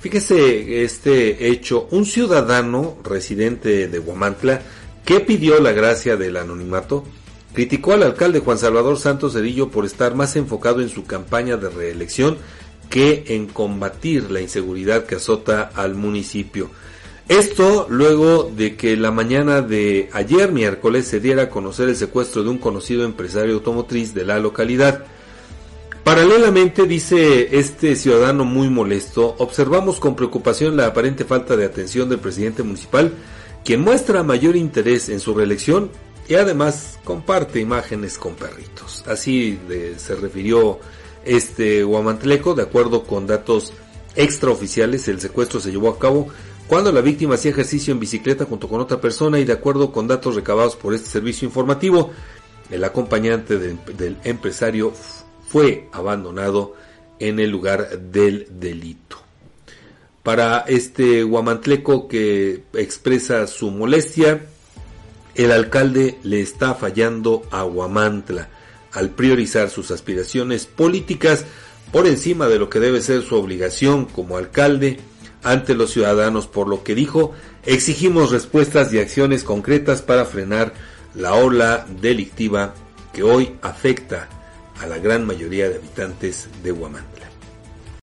Fíjese este hecho, un ciudadano residente de Huamantla que pidió la gracia del anonimato, criticó al alcalde Juan Salvador Santos Cedillo por estar más enfocado en su campaña de reelección que en combatir la inseguridad que azota al municipio. Esto luego de que la mañana de ayer miércoles se diera a conocer el secuestro de un conocido empresario automotriz de la localidad. Paralelamente, dice este ciudadano muy molesto, observamos con preocupación la aparente falta de atención del presidente municipal, quien muestra mayor interés en su reelección y además comparte imágenes con perritos. Así se refirió este Huamantleco, de acuerdo con datos extraoficiales, el secuestro se llevó a cabo cuando la víctima hacía ejercicio en bicicleta junto con otra persona y de acuerdo con datos recabados por este servicio informativo, el acompañante del empresario fue abandonado en el lugar del delito. Para este guamantleco que expresa su molestia, el alcalde le está fallando a Guamantla al priorizar sus aspiraciones políticas por encima de lo que debe ser su obligación como alcalde ante los ciudadanos, por lo que dijo, exigimos respuestas y acciones concretas para frenar la ola delictiva que hoy afecta a la gran mayoría de habitantes de Huamantla.